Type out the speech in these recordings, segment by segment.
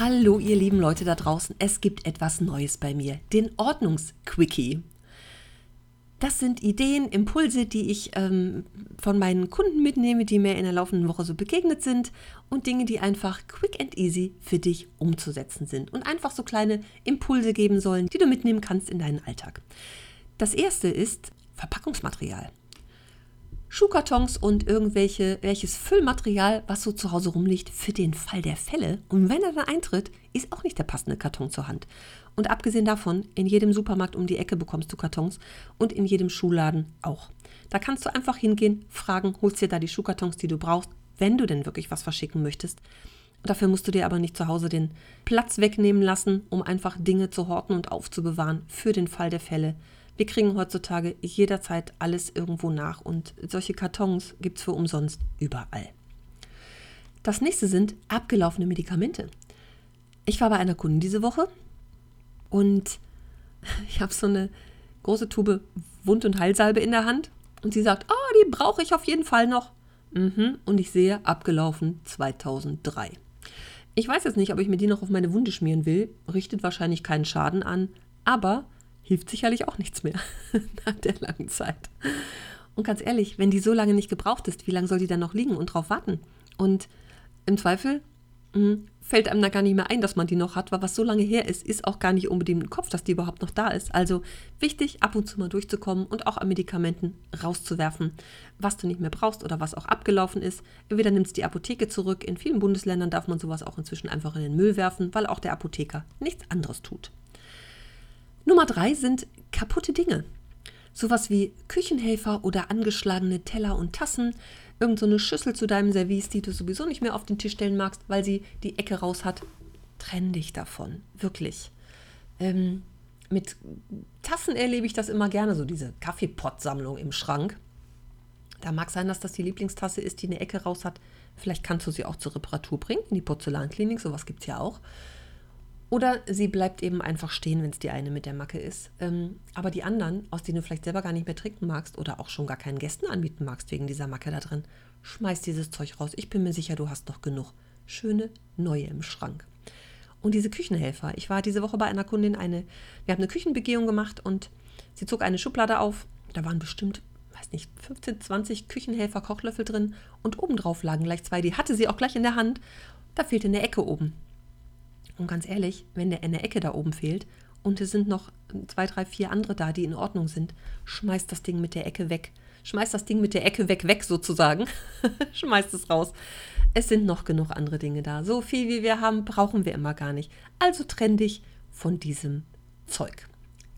Hallo ihr lieben Leute da draußen, es gibt etwas Neues bei mir, den Ordnungsquickie. Das sind Ideen, Impulse, die ich ähm, von meinen Kunden mitnehme, die mir in der laufenden Woche so begegnet sind und Dinge, die einfach quick and easy für dich umzusetzen sind und einfach so kleine Impulse geben sollen, die du mitnehmen kannst in deinen Alltag. Das erste ist Verpackungsmaterial. Schuhkartons und irgendwelche welches Füllmaterial, was so zu Hause rumliegt, für den Fall der Fälle. Und wenn er dann eintritt, ist auch nicht der passende Karton zur Hand. Und abgesehen davon, in jedem Supermarkt um die Ecke bekommst du Kartons und in jedem Schuhladen auch. Da kannst du einfach hingehen, fragen, holst dir da die Schuhkartons, die du brauchst, wenn du denn wirklich was verschicken möchtest. Dafür musst du dir aber nicht zu Hause den Platz wegnehmen lassen, um einfach Dinge zu horten und aufzubewahren für den Fall der Fälle. Wir kriegen heutzutage jederzeit alles irgendwo nach und solche Kartons gibt es für umsonst überall. Das nächste sind abgelaufene Medikamente. Ich war bei einer Kundin diese Woche und ich habe so eine große Tube Wund- und Heilsalbe in der Hand und sie sagt, oh, die brauche ich auf jeden Fall noch. Mhm. Und ich sehe, abgelaufen 2003. Ich weiß jetzt nicht, ob ich mir die noch auf meine Wunde schmieren will, richtet wahrscheinlich keinen Schaden an, aber hilft sicherlich auch nichts mehr nach der langen Zeit. Und ganz ehrlich, wenn die so lange nicht gebraucht ist, wie lange soll die dann noch liegen und drauf warten? Und im Zweifel mh, hm, fällt einem da gar nicht mehr ein, dass man die noch hat, weil was so lange her ist, ist auch gar nicht unbedingt im Kopf, dass die überhaupt noch da ist. Also wichtig, ab und zu mal durchzukommen und auch an Medikamenten rauszuwerfen, was du nicht mehr brauchst oder was auch abgelaufen ist. Entweder nimmst du die Apotheke zurück. In vielen Bundesländern darf man sowas auch inzwischen einfach in den Müll werfen, weil auch der Apotheker nichts anderes tut. Nummer drei sind kaputte Dinge. Sowas wie Küchenhelfer oder angeschlagene Teller und Tassen, irgendeine so Schüssel zu deinem Service, die du sowieso nicht mehr auf den Tisch stellen magst, weil sie die Ecke raus hat. Trenn dich davon, wirklich. Ähm, mit Tassen erlebe ich das immer gerne, so diese Kaffeepott-Sammlung im Schrank. Da mag sein, dass das die Lieblingstasse ist, die eine Ecke raus hat. Vielleicht kannst du sie auch zur Reparatur bringen, in die Porzellanklinik, sowas gibt es ja auch. Oder sie bleibt eben einfach stehen, wenn es die eine mit der Macke ist. Ähm, aber die anderen, aus denen du vielleicht selber gar nicht mehr trinken magst oder auch schon gar keinen Gästen anbieten magst wegen dieser Macke da drin, schmeiß dieses Zeug raus. Ich bin mir sicher, du hast noch genug schöne neue im Schrank. Und diese Küchenhelfer. Ich war diese Woche bei einer Kundin eine, wir haben eine Küchenbegehung gemacht und sie zog eine Schublade auf. Da waren bestimmt, weiß nicht, 15, 20 Küchenhelfer Kochlöffel drin und obendrauf lagen gleich zwei. Die hatte sie auch gleich in der Hand. Da fehlte eine Ecke oben. Und ganz ehrlich, wenn der in der Ecke da oben fehlt und es sind noch zwei, drei, vier andere da, die in Ordnung sind, schmeißt das Ding mit der Ecke weg. Schmeißt das Ding mit der Ecke weg, weg sozusagen. schmeißt es raus. Es sind noch genug andere Dinge da. So viel wie wir haben, brauchen wir immer gar nicht. Also trenn dich von diesem Zeug.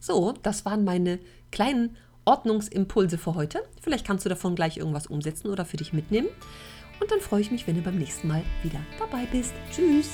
So, das waren meine kleinen Ordnungsimpulse für heute. Vielleicht kannst du davon gleich irgendwas umsetzen oder für dich mitnehmen. Und dann freue ich mich, wenn du beim nächsten Mal wieder dabei bist. Tschüss!